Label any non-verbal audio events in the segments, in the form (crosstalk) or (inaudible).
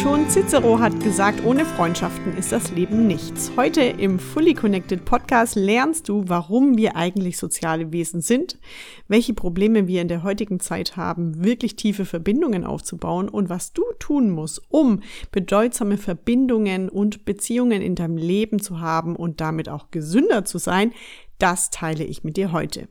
Schon Cicero hat gesagt, ohne Freundschaften ist das Leben nichts. Heute im Fully Connected Podcast lernst du, warum wir eigentlich soziale Wesen sind, welche Probleme wir in der heutigen Zeit haben, wirklich tiefe Verbindungen aufzubauen und was du tun musst, um bedeutsame Verbindungen und Beziehungen in deinem Leben zu haben und damit auch gesünder zu sein. Das teile ich mit dir heute.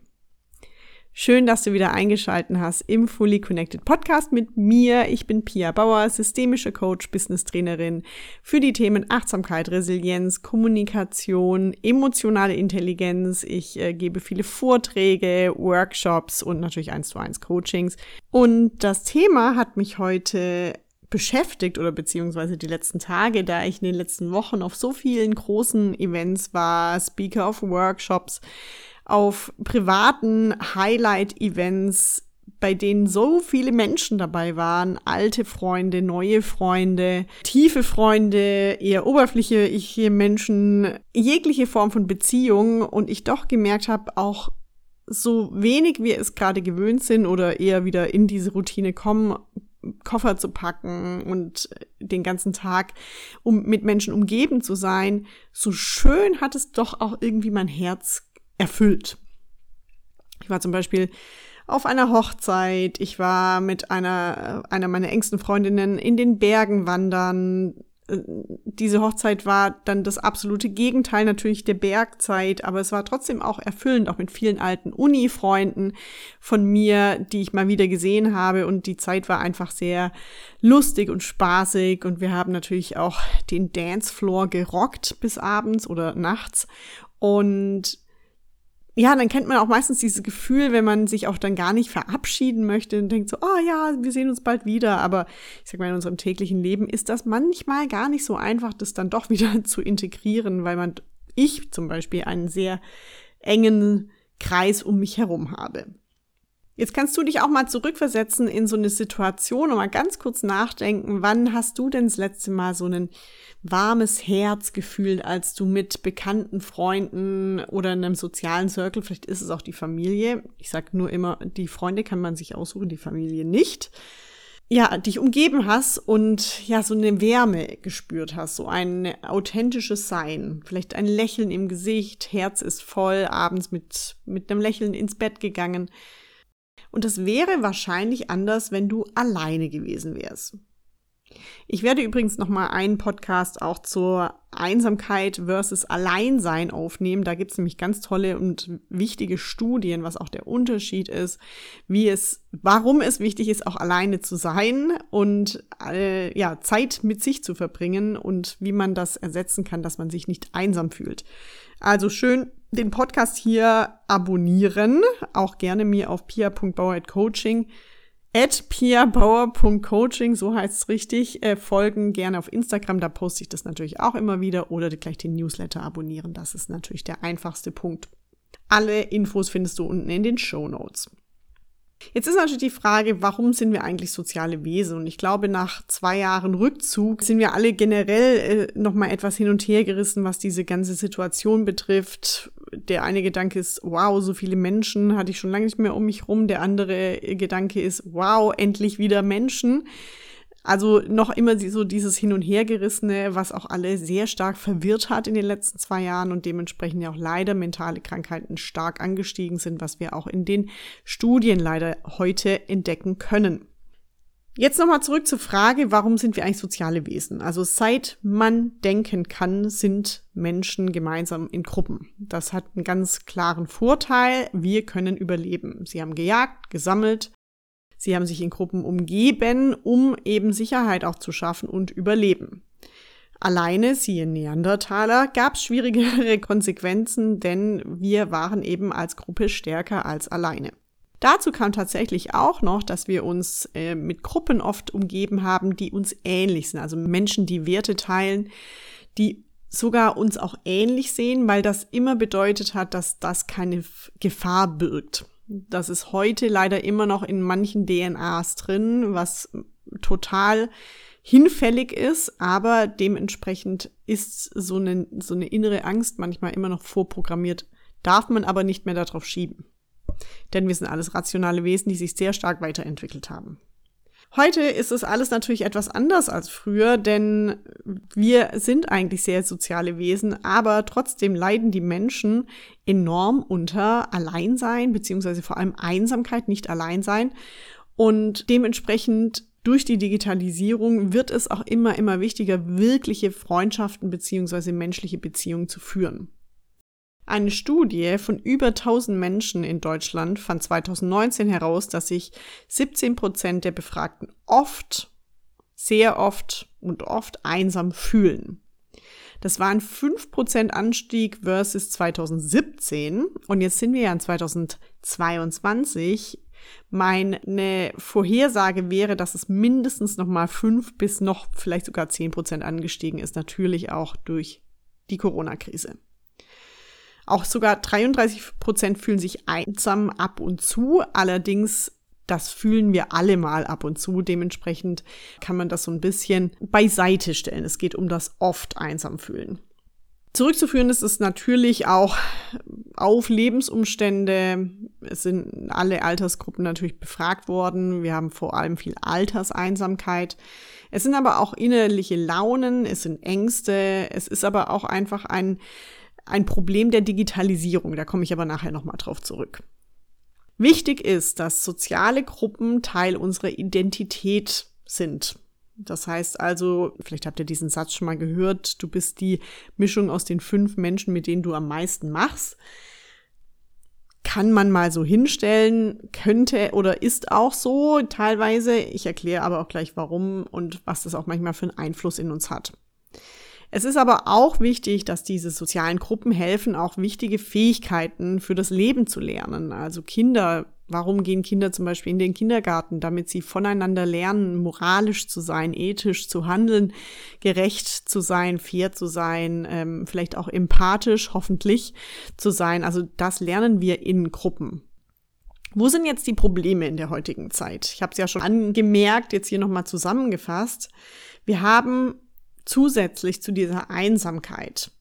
Schön, dass du wieder eingeschalten hast im Fully Connected Podcast mit mir. Ich bin Pia Bauer, systemische Coach, Business Trainerin für die Themen Achtsamkeit, Resilienz, Kommunikation, emotionale Intelligenz. Ich äh, gebe viele Vorträge, Workshops und natürlich eins zu eins Coachings. Und das Thema hat mich heute beschäftigt oder beziehungsweise die letzten Tage, da ich in den letzten Wochen auf so vielen großen Events war, Speaker of Workshops, auf privaten Highlight-Events, bei denen so viele Menschen dabei waren, alte Freunde, neue Freunde, tiefe Freunde, eher oberflächliche Menschen, jegliche Form von Beziehung. Und ich doch gemerkt habe, auch so wenig wir es gerade gewöhnt sind oder eher wieder in diese Routine kommen, Koffer zu packen und den ganzen Tag, um mit Menschen umgeben zu sein, so schön hat es doch auch irgendwie mein Herz erfüllt. Ich war zum Beispiel auf einer Hochzeit, ich war mit einer, einer meiner engsten Freundinnen in den Bergen wandern. Diese Hochzeit war dann das absolute Gegenteil natürlich der Bergzeit, aber es war trotzdem auch erfüllend, auch mit vielen alten Uni-Freunden von mir, die ich mal wieder gesehen habe. Und die Zeit war einfach sehr lustig und spaßig. Und wir haben natürlich auch den Dancefloor gerockt bis abends oder nachts. Und ja, dann kennt man auch meistens dieses Gefühl, wenn man sich auch dann gar nicht verabschieden möchte und denkt so, oh ja, wir sehen uns bald wieder. Aber ich sag mal, in unserem täglichen Leben ist das manchmal gar nicht so einfach, das dann doch (laughs) wieder zu integrieren, weil man, ich zum Beispiel, einen sehr engen Kreis um mich herum habe. Jetzt kannst du dich auch mal zurückversetzen in so eine Situation und mal ganz kurz nachdenken, wann hast du denn das letzte Mal so ein warmes Herz gefühlt, als du mit bekannten Freunden oder in einem sozialen Circle, vielleicht ist es auch die Familie, ich sag nur immer, die Freunde kann man sich aussuchen, die Familie nicht, ja, dich umgeben hast und ja, so eine Wärme gespürt hast, so ein authentisches Sein, vielleicht ein Lächeln im Gesicht, Herz ist voll, abends mit, mit einem Lächeln ins Bett gegangen. Und das wäre wahrscheinlich anders, wenn du alleine gewesen wärst. Ich werde übrigens noch mal einen Podcast auch zur Einsamkeit versus Alleinsein aufnehmen. Da gibt es nämlich ganz tolle und wichtige Studien, was auch der Unterschied ist, wie es, warum es wichtig ist, auch alleine zu sein und äh, ja Zeit mit sich zu verbringen und wie man das ersetzen kann, dass man sich nicht einsam fühlt. Also schön den Podcast hier abonnieren, auch gerne mir auf pia.bauer.coaching at piabauer.coaching, so heißt es richtig, äh, folgen gerne auf Instagram, da poste ich das natürlich auch immer wieder oder gleich den Newsletter abonnieren, das ist natürlich der einfachste Punkt. Alle Infos findest du unten in den Show Notes. Jetzt ist natürlich die Frage, warum sind wir eigentlich soziale Wesen? Und ich glaube, nach zwei Jahren Rückzug sind wir alle generell äh, noch mal etwas hin und her gerissen, was diese ganze Situation betrifft. Der eine Gedanke ist, wow, so viele Menschen hatte ich schon lange nicht mehr um mich rum. Der andere Gedanke ist, wow, endlich wieder Menschen. Also noch immer so dieses Hin- und Hergerissene, was auch alle sehr stark verwirrt hat in den letzten zwei Jahren und dementsprechend ja auch leider mentale Krankheiten stark angestiegen sind, was wir auch in den Studien leider heute entdecken können. Jetzt nochmal zurück zur Frage, warum sind wir eigentlich soziale Wesen? Also seit man denken kann, sind Menschen gemeinsam in Gruppen. Das hat einen ganz klaren Vorteil. Wir können überleben. Sie haben gejagt, gesammelt, Sie haben sich in Gruppen umgeben, um eben Sicherheit auch zu schaffen und überleben. Alleine, siehe Neandertaler, gab es schwierigere (laughs) Konsequenzen, denn wir waren eben als Gruppe stärker als alleine. Dazu kam tatsächlich auch noch, dass wir uns äh, mit Gruppen oft umgeben haben, die uns ähnlich sind, also Menschen, die Werte teilen, die sogar uns auch ähnlich sehen, weil das immer bedeutet hat, dass das keine Gefahr birgt. Das ist heute leider immer noch in manchen DNAs drin, was total hinfällig ist, aber dementsprechend ist so eine, so eine innere Angst manchmal immer noch vorprogrammiert, darf man aber nicht mehr darauf schieben. Denn wir sind alles rationale Wesen, die sich sehr stark weiterentwickelt haben. Heute ist es alles natürlich etwas anders als früher, denn wir sind eigentlich sehr soziale Wesen, aber trotzdem leiden die Menschen enorm unter Alleinsein, beziehungsweise vor allem Einsamkeit, nicht Alleinsein. Und dementsprechend durch die Digitalisierung wird es auch immer, immer wichtiger, wirkliche Freundschaften beziehungsweise menschliche Beziehungen zu führen. Eine Studie von über 1000 Menschen in Deutschland fand 2019 heraus, dass sich 17 Prozent der Befragten oft, sehr oft und oft einsam fühlen. Das war ein 5% Anstieg versus 2017 und jetzt sind wir ja in 2022. Meine Vorhersage wäre, dass es mindestens nochmal 5 bis noch vielleicht sogar 10% angestiegen ist, natürlich auch durch die Corona-Krise. Auch sogar 33 Prozent fühlen sich einsam ab und zu. Allerdings, das fühlen wir alle mal ab und zu. Dementsprechend kann man das so ein bisschen beiseite stellen. Es geht um das oft einsam fühlen. Zurückzuführen ist es natürlich auch auf Lebensumstände. Es sind alle Altersgruppen natürlich befragt worden. Wir haben vor allem viel Alterseinsamkeit. Es sind aber auch innerliche Launen, es sind Ängste, es ist aber auch einfach ein ein Problem der Digitalisierung. Da komme ich aber nachher nochmal drauf zurück. Wichtig ist, dass soziale Gruppen Teil unserer Identität sind. Das heißt also, vielleicht habt ihr diesen Satz schon mal gehört, du bist die Mischung aus den fünf Menschen, mit denen du am meisten machst. Kann man mal so hinstellen, könnte oder ist auch so teilweise. Ich erkläre aber auch gleich warum und was das auch manchmal für einen Einfluss in uns hat. Es ist aber auch wichtig, dass diese sozialen Gruppen helfen, auch wichtige Fähigkeiten für das Leben zu lernen. Also Kinder, warum gehen Kinder zum Beispiel in den Kindergarten? Damit sie voneinander lernen, moralisch zu sein, ethisch zu handeln, gerecht zu sein, fair zu sein, ähm, vielleicht auch empathisch, hoffentlich zu sein. Also das lernen wir in Gruppen. Wo sind jetzt die Probleme in der heutigen Zeit? Ich habe es ja schon angemerkt, jetzt hier nochmal zusammengefasst. Wir haben zusätzlich zu dieser Einsamkeit,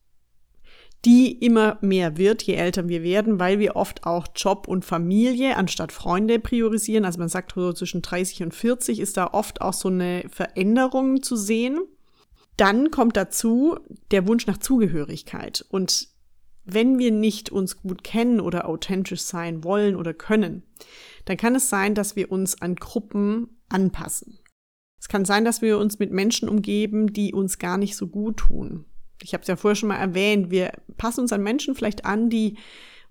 die immer mehr wird, je älter wir werden, weil wir oft auch Job und Familie anstatt Freunde priorisieren. Also man sagt so zwischen 30 und 40 ist da oft auch so eine Veränderung zu sehen. Dann kommt dazu der Wunsch nach Zugehörigkeit. Und wenn wir nicht uns gut kennen oder authentisch sein wollen oder können, dann kann es sein, dass wir uns an Gruppen anpassen. Es kann sein, dass wir uns mit Menschen umgeben, die uns gar nicht so gut tun. Ich habe es ja vorher schon mal erwähnt, wir passen uns an Menschen vielleicht an, die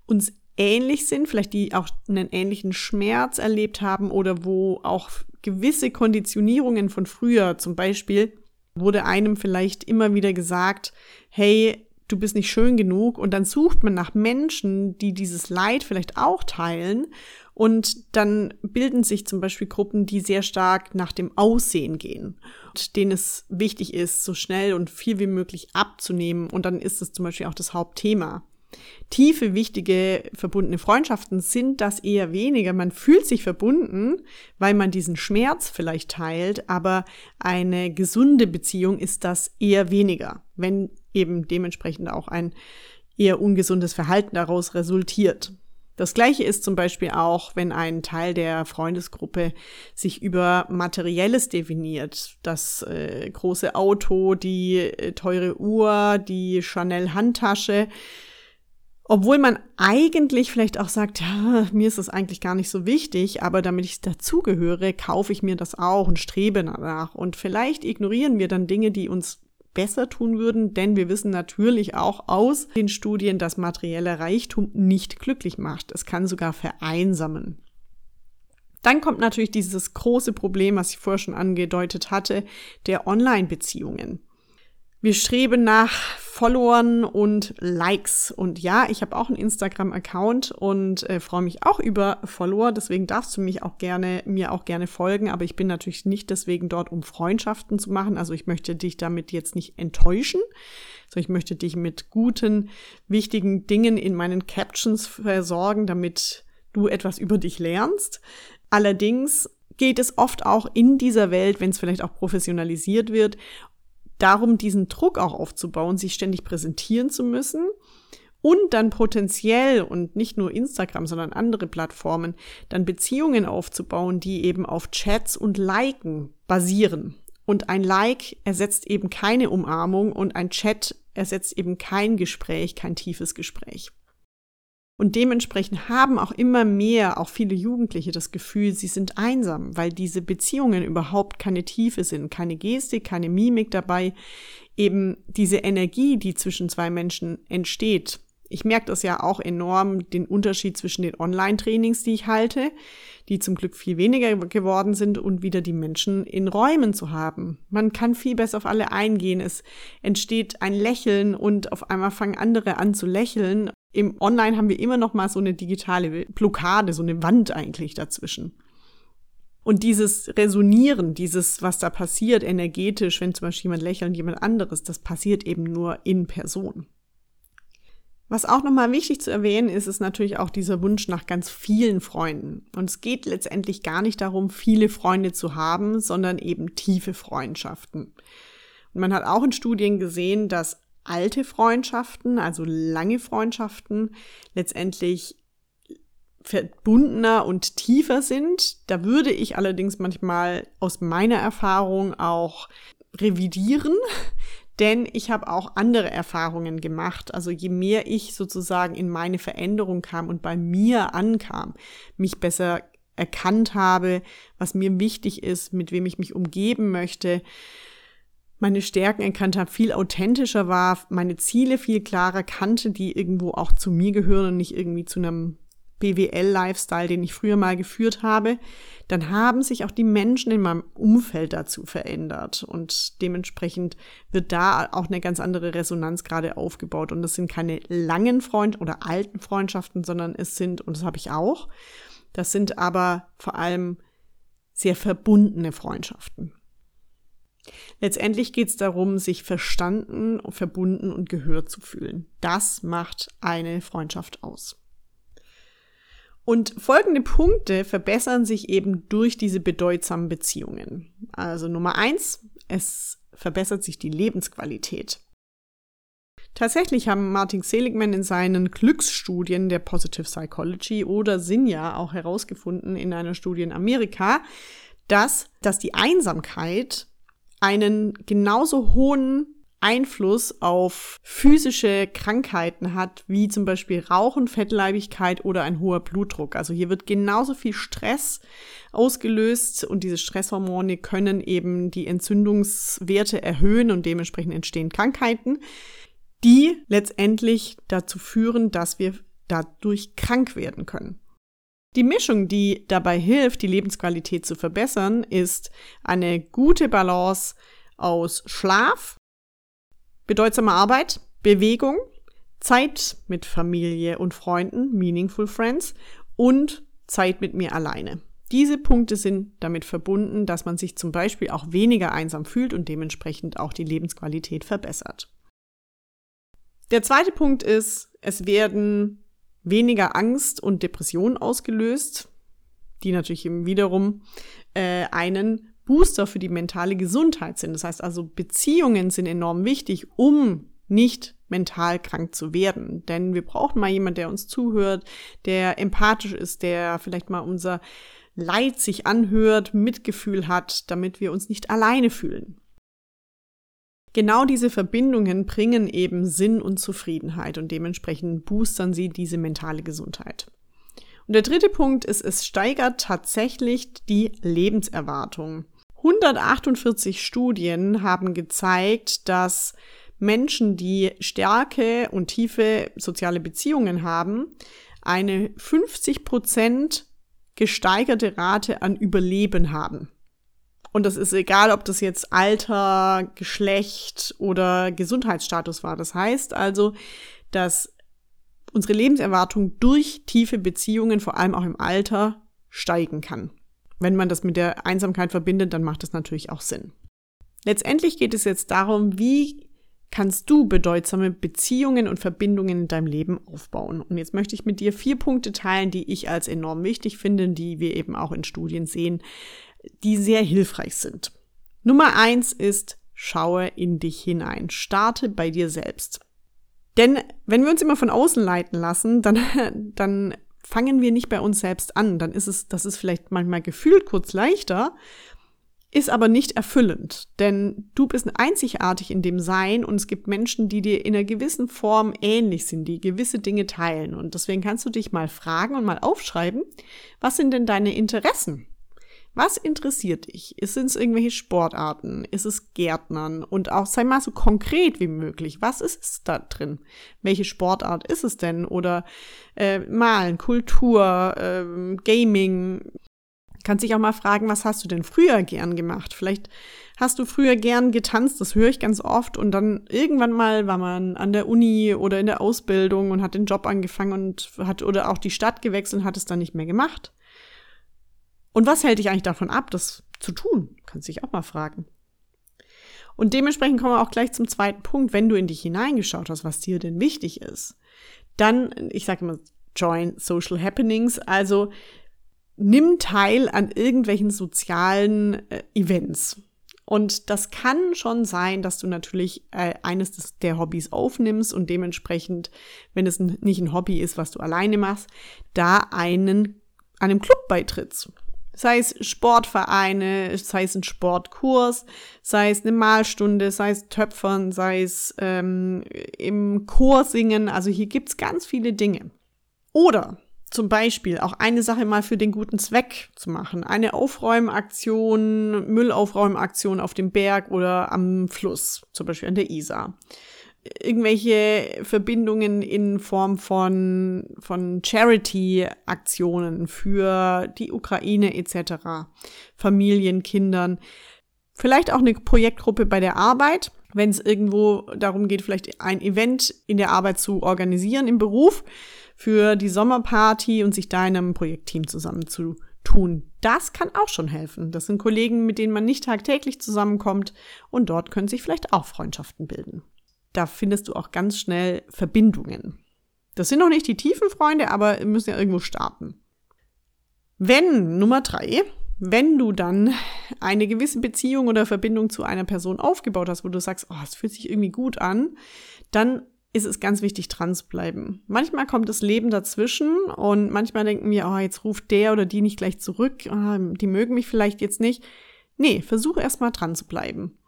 uns ähnlich sind, vielleicht die auch einen ähnlichen Schmerz erlebt haben oder wo auch gewisse Konditionierungen von früher, zum Beispiel wurde einem vielleicht immer wieder gesagt, hey, du bist nicht schön genug und dann sucht man nach Menschen, die dieses Leid vielleicht auch teilen und dann bilden sich zum Beispiel Gruppen, die sehr stark nach dem Aussehen gehen und denen es wichtig ist, so schnell und viel wie möglich abzunehmen. Und dann ist es zum Beispiel auch das Hauptthema. Tiefe, wichtige, verbundene Freundschaften sind das eher weniger. Man fühlt sich verbunden, weil man diesen Schmerz vielleicht teilt, aber eine gesunde Beziehung ist das eher weniger, wenn eben dementsprechend auch ein eher ungesundes Verhalten daraus resultiert. Das gleiche ist zum Beispiel auch, wenn ein Teil der Freundesgruppe sich über Materielles definiert. Das äh, große Auto, die äh, teure Uhr, die Chanel Handtasche. Obwohl man eigentlich vielleicht auch sagt, ja, mir ist das eigentlich gar nicht so wichtig, aber damit ich dazugehöre, kaufe ich mir das auch und strebe danach. Und vielleicht ignorieren wir dann Dinge, die uns besser tun würden, denn wir wissen natürlich auch aus den Studien, dass materieller Reichtum nicht glücklich macht. Es kann sogar vereinsamen. Dann kommt natürlich dieses große Problem, was ich vorher schon angedeutet hatte, der Online-Beziehungen. Wir streben nach Followern und Likes. Und ja, ich habe auch einen Instagram-Account und äh, freue mich auch über Follower. Deswegen darfst du mich auch gerne, mir auch gerne folgen. Aber ich bin natürlich nicht deswegen dort, um Freundschaften zu machen. Also ich möchte dich damit jetzt nicht enttäuschen. sondern ich möchte dich mit guten, wichtigen Dingen in meinen Captions versorgen, damit du etwas über dich lernst. Allerdings geht es oft auch in dieser Welt, wenn es vielleicht auch professionalisiert wird, darum, diesen Druck auch aufzubauen, sich ständig präsentieren zu müssen und dann potenziell und nicht nur Instagram, sondern andere Plattformen, dann Beziehungen aufzubauen, die eben auf Chats und Liken basieren. Und ein Like ersetzt eben keine Umarmung und ein Chat ersetzt eben kein Gespräch, kein tiefes Gespräch. Und dementsprechend haben auch immer mehr, auch viele Jugendliche, das Gefühl, sie sind einsam, weil diese Beziehungen überhaupt keine Tiefe sind, keine Gestik, keine Mimik dabei, eben diese Energie, die zwischen zwei Menschen entsteht, ich merke das ja auch enorm, den Unterschied zwischen den Online-Trainings, die ich halte, die zum Glück viel weniger geworden sind, und wieder die Menschen in Räumen zu haben. Man kann viel besser auf alle eingehen. Es entsteht ein Lächeln und auf einmal fangen andere an zu lächeln. Im Online haben wir immer noch mal so eine digitale Blockade, so eine Wand eigentlich dazwischen. Und dieses Resonieren, dieses, was da passiert energetisch, wenn zum Beispiel jemand lächelt und jemand anderes, das passiert eben nur in Person. Was auch nochmal wichtig zu erwähnen ist, ist natürlich auch dieser Wunsch nach ganz vielen Freunden. Und es geht letztendlich gar nicht darum, viele Freunde zu haben, sondern eben tiefe Freundschaften. Und man hat auch in Studien gesehen, dass alte Freundschaften, also lange Freundschaften, letztendlich verbundener und tiefer sind. Da würde ich allerdings manchmal aus meiner Erfahrung auch revidieren, denn ich habe auch andere Erfahrungen gemacht. Also je mehr ich sozusagen in meine Veränderung kam und bei mir ankam, mich besser erkannt habe, was mir wichtig ist, mit wem ich mich umgeben möchte, meine Stärken erkannt habe, viel authentischer war, meine Ziele viel klarer kannte, die irgendwo auch zu mir gehören und nicht irgendwie zu einem BWL-Lifestyle, den ich früher mal geführt habe, dann haben sich auch die Menschen in meinem Umfeld dazu verändert. Und dementsprechend wird da auch eine ganz andere Resonanz gerade aufgebaut. Und das sind keine langen Freund- oder alten Freundschaften, sondern es sind, und das habe ich auch, das sind aber vor allem sehr verbundene Freundschaften. Letztendlich geht es darum, sich verstanden, verbunden und gehört zu fühlen. Das macht eine Freundschaft aus. Und folgende Punkte verbessern sich eben durch diese bedeutsamen Beziehungen. Also Nummer eins, es verbessert sich die Lebensqualität. Tatsächlich haben Martin Seligman in seinen Glücksstudien der Positive Psychology oder Sinja auch herausgefunden in einer Studie in Amerika, dass, dass die Einsamkeit einen genauso hohen Einfluss auf physische Krankheiten hat, wie zum Beispiel Rauchen, Fettleibigkeit oder ein hoher Blutdruck. Also hier wird genauso viel Stress ausgelöst und diese Stresshormone können eben die Entzündungswerte erhöhen und dementsprechend entstehen Krankheiten, die letztendlich dazu führen, dass wir dadurch krank werden können. Die Mischung, die dabei hilft, die Lebensqualität zu verbessern, ist eine gute Balance aus Schlaf, Bedeutsame Arbeit, Bewegung, Zeit mit Familie und Freunden, Meaningful Friends und Zeit mit mir alleine. Diese Punkte sind damit verbunden, dass man sich zum Beispiel auch weniger einsam fühlt und dementsprechend auch die Lebensqualität verbessert. Der zweite Punkt ist, es werden weniger Angst und Depression ausgelöst, die natürlich eben wiederum äh, einen Booster für die mentale Gesundheit sind. Das heißt also, Beziehungen sind enorm wichtig, um nicht mental krank zu werden. Denn wir brauchen mal jemanden, der uns zuhört, der empathisch ist, der vielleicht mal unser Leid sich anhört, Mitgefühl hat, damit wir uns nicht alleine fühlen. Genau diese Verbindungen bringen eben Sinn und Zufriedenheit und dementsprechend boostern sie diese mentale Gesundheit. Und der dritte Punkt ist, es steigert tatsächlich die Lebenserwartung. 148 Studien haben gezeigt, dass Menschen, die starke und tiefe soziale Beziehungen haben, eine 50 Prozent gesteigerte Rate an Überleben haben. Und das ist egal, ob das jetzt Alter, Geschlecht oder Gesundheitsstatus war. Das heißt also, dass unsere Lebenserwartung durch tiefe Beziehungen, vor allem auch im Alter, steigen kann. Wenn man das mit der Einsamkeit verbindet, dann macht das natürlich auch Sinn. Letztendlich geht es jetzt darum, wie kannst du bedeutsame Beziehungen und Verbindungen in deinem Leben aufbauen. Und jetzt möchte ich mit dir vier Punkte teilen, die ich als enorm wichtig finde, die wir eben auch in Studien sehen, die sehr hilfreich sind. Nummer eins ist, schaue in dich hinein. Starte bei dir selbst. Denn wenn wir uns immer von außen leiten lassen, dann, (laughs) dann fangen wir nicht bei uns selbst an. Dann ist es, das ist vielleicht manchmal gefühlt kurz leichter, ist aber nicht erfüllend, denn du bist einzigartig in dem Sein und es gibt Menschen, die dir in einer gewissen Form ähnlich sind, die gewisse Dinge teilen. Und deswegen kannst du dich mal fragen und mal aufschreiben, was sind denn deine Interessen? Was interessiert dich? Sind es irgendwelche Sportarten? Ist es Gärtnern? Und auch sei mal so konkret wie möglich. Was ist es da drin? Welche Sportart ist es denn? Oder äh, Malen, Kultur, äh, Gaming, Kannst dich auch mal fragen, was hast du denn früher gern gemacht? Vielleicht hast du früher gern getanzt, das höre ich ganz oft. Und dann irgendwann mal war man an der Uni oder in der Ausbildung und hat den Job angefangen und hat oder auch die Stadt gewechselt und hat es dann nicht mehr gemacht. Und was hält dich eigentlich davon ab, das zu tun? Kannst dich auch mal fragen. Und dementsprechend kommen wir auch gleich zum zweiten Punkt. Wenn du in dich hineingeschaut hast, was dir denn wichtig ist, dann, ich sage immer, join social happenings. Also nimm teil an irgendwelchen sozialen äh, Events. Und das kann schon sein, dass du natürlich äh, eines des, der Hobbys aufnimmst und dementsprechend, wenn es nicht ein Hobby ist, was du alleine machst, da einen, einem Club beitrittst. Sei es Sportvereine, sei es ein Sportkurs, sei es eine Malstunde, sei es Töpfern, sei es ähm, im Chor singen. Also hier gibt's ganz viele Dinge. Oder zum Beispiel auch eine Sache mal für den guten Zweck zu machen. Eine Aufräumaktion, Müllaufräumaktion auf dem Berg oder am Fluss, zum Beispiel an der Isar. Irgendwelche Verbindungen in Form von, von Charity-Aktionen für die Ukraine etc., Familien, Kindern. Vielleicht auch eine Projektgruppe bei der Arbeit, wenn es irgendwo darum geht, vielleicht ein Event in der Arbeit zu organisieren im Beruf für die Sommerparty und sich da in einem Projektteam zusammenzutun. Das kann auch schon helfen. Das sind Kollegen, mit denen man nicht tagtäglich zusammenkommt und dort können sich vielleicht auch Freundschaften bilden. Da findest du auch ganz schnell Verbindungen. Das sind noch nicht die tiefen Freunde, aber müssen ja irgendwo starten. Wenn, Nummer drei, wenn du dann eine gewisse Beziehung oder Verbindung zu einer Person aufgebaut hast, wo du sagst, oh, es fühlt sich irgendwie gut an, dann ist es ganz wichtig, dran zu bleiben. Manchmal kommt das Leben dazwischen und manchmal denken wir, oh, jetzt ruft der oder die nicht gleich zurück, oh, die mögen mich vielleicht jetzt nicht. Nee, versuche erstmal dran zu bleiben.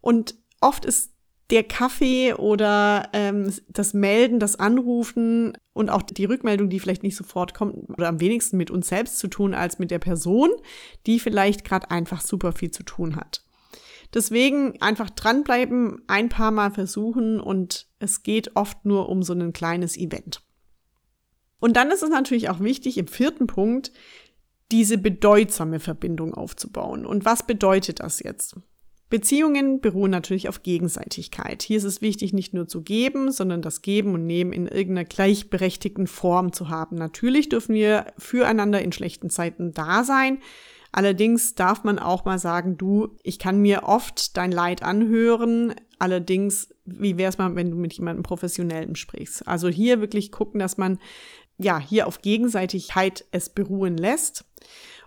Und oft ist der Kaffee oder ähm, das Melden, das Anrufen und auch die Rückmeldung, die vielleicht nicht sofort kommt oder am wenigsten mit uns selbst zu tun als mit der Person, die vielleicht gerade einfach super viel zu tun hat. Deswegen einfach dranbleiben, ein paar Mal versuchen und es geht oft nur um so ein kleines Event. Und dann ist es natürlich auch wichtig, im vierten Punkt, diese bedeutsame Verbindung aufzubauen. Und was bedeutet das jetzt? Beziehungen beruhen natürlich auf Gegenseitigkeit. Hier ist es wichtig, nicht nur zu geben, sondern das Geben und Nehmen in irgendeiner gleichberechtigten Form zu haben. Natürlich dürfen wir füreinander in schlechten Zeiten da sein, Allerdings darf man auch mal sagen, du, ich kann mir oft dein Leid anhören. Allerdings, wie wäre es mal, wenn du mit jemandem Professionellem sprichst? Also hier wirklich gucken, dass man ja hier auf Gegenseitigkeit es beruhen lässt.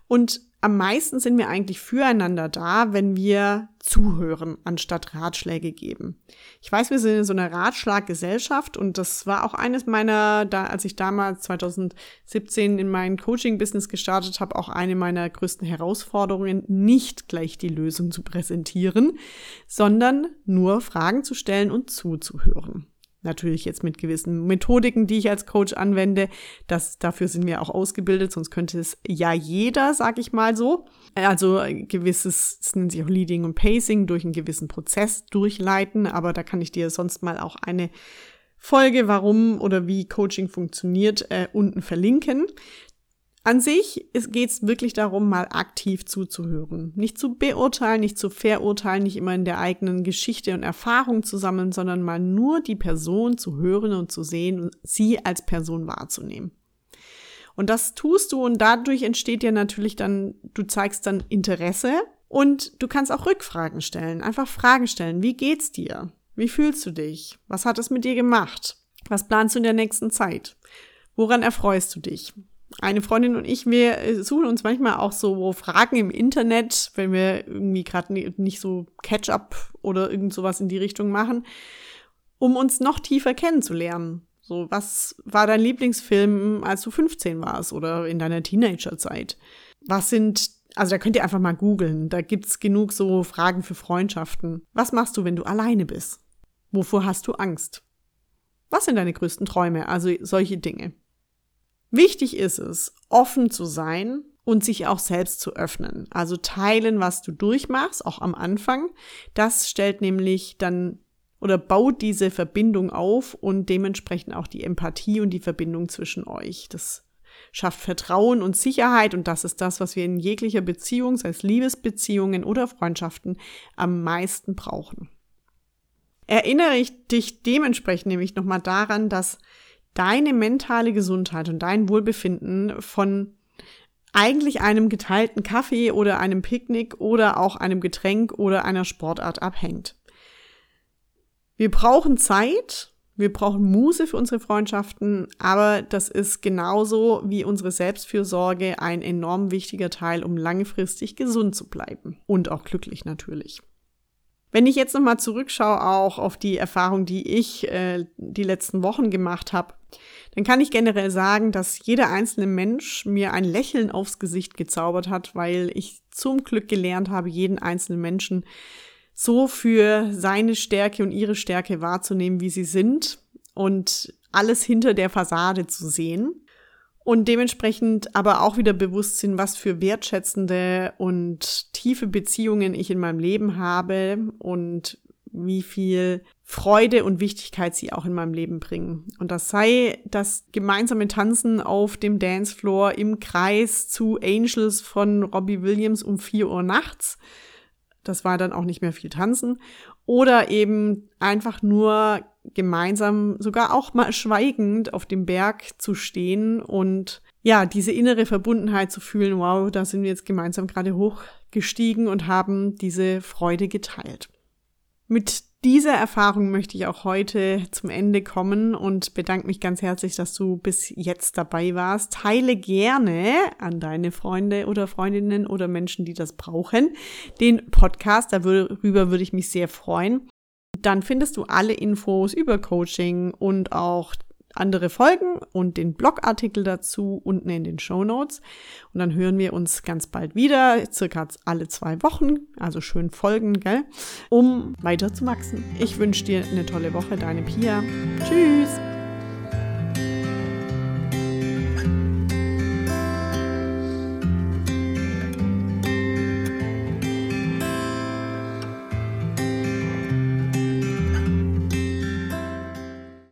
Und am meisten sind wir eigentlich füreinander da, wenn wir zuhören, anstatt Ratschläge geben. Ich weiß, wir sind in so einer Ratschlaggesellschaft und das war auch eines meiner, da, als ich damals 2017 in mein Coaching-Business gestartet habe, auch eine meiner größten Herausforderungen, nicht gleich die Lösung zu präsentieren, sondern nur Fragen zu stellen und zuzuhören. Natürlich jetzt mit gewissen Methodiken, die ich als Coach anwende. Das, dafür sind wir auch ausgebildet, sonst könnte es ja jeder, sag ich mal so. Also gewisses, es nennt sich auch Leading und Pacing, durch einen gewissen Prozess durchleiten. Aber da kann ich dir sonst mal auch eine Folge, warum oder wie Coaching funktioniert, äh, unten verlinken. An sich geht es wirklich darum, mal aktiv zuzuhören. Nicht zu beurteilen, nicht zu verurteilen, nicht immer in der eigenen Geschichte und Erfahrung zu sammeln, sondern mal nur die Person zu hören und zu sehen und sie als Person wahrzunehmen. Und das tust du und dadurch entsteht dir natürlich dann, du zeigst dann Interesse und du kannst auch Rückfragen stellen, einfach Fragen stellen. Wie geht's dir? Wie fühlst du dich? Was hat es mit dir gemacht? Was planst du in der nächsten Zeit? Woran erfreust du dich? Eine Freundin und ich, wir äh, suchen uns manchmal auch so Fragen im Internet, wenn wir irgendwie gerade nicht so Catch-up oder irgend sowas in die Richtung machen. um uns noch tiefer kennenzulernen. So, was war dein Lieblingsfilm, als du 15 warst oder in deiner Teenagerzeit? Was sind, also da könnt ihr einfach mal googeln, da gibt's genug so Fragen für Freundschaften. Was machst du, wenn du alleine bist? Wovor hast du Angst? Was sind deine größten Träume? Also solche Dinge. Wichtig ist es, offen zu sein und sich auch selbst zu öffnen. Also teilen, was du durchmachst, auch am Anfang. Das stellt nämlich dann oder baut diese Verbindung auf und dementsprechend auch die Empathie und die Verbindung zwischen euch. Das schafft Vertrauen und Sicherheit und das ist das, was wir in jeglicher Beziehung, sei es Liebesbeziehungen oder Freundschaften, am meisten brauchen. Erinnere ich dich dementsprechend nämlich nochmal daran, dass deine mentale Gesundheit und dein Wohlbefinden von eigentlich einem geteilten Kaffee oder einem Picknick oder auch einem Getränk oder einer Sportart abhängt. Wir brauchen Zeit, wir brauchen Muße für unsere Freundschaften, aber das ist genauso wie unsere Selbstfürsorge ein enorm wichtiger Teil, um langfristig gesund zu bleiben und auch glücklich natürlich. Wenn ich jetzt nochmal zurückschaue auch auf die Erfahrung, die ich äh, die letzten Wochen gemacht habe, dann kann ich generell sagen, dass jeder einzelne Mensch mir ein Lächeln aufs Gesicht gezaubert hat, weil ich zum Glück gelernt habe, jeden einzelnen Menschen so für seine Stärke und ihre Stärke wahrzunehmen, wie sie sind und alles hinter der Fassade zu sehen und dementsprechend aber auch wieder bewusst sind, was für wertschätzende und tiefe Beziehungen ich in meinem Leben habe und wie viel Freude und Wichtigkeit sie auch in meinem Leben bringen. Und das sei das gemeinsame Tanzen auf dem Dancefloor im Kreis zu Angels von Robbie Williams um vier Uhr nachts das war dann auch nicht mehr viel tanzen. Oder eben einfach nur gemeinsam, sogar auch mal schweigend auf dem Berg zu stehen und ja, diese innere Verbundenheit zu fühlen, wow, da sind wir jetzt gemeinsam gerade hochgestiegen und haben diese Freude geteilt. Mit dieser Erfahrung möchte ich auch heute zum Ende kommen und bedanke mich ganz herzlich, dass du bis jetzt dabei warst. Teile gerne an deine Freunde oder Freundinnen oder Menschen, die das brauchen, den Podcast. Darüber würde ich mich sehr freuen. Dann findest du alle Infos über Coaching und auch andere Folgen und den Blogartikel dazu unten in den Show Notes. Und dann hören wir uns ganz bald wieder, circa alle zwei Wochen, also schön folgen, gell, um weiter zu wachsen. Ich wünsche dir eine tolle Woche, deine Pia. Tschüss!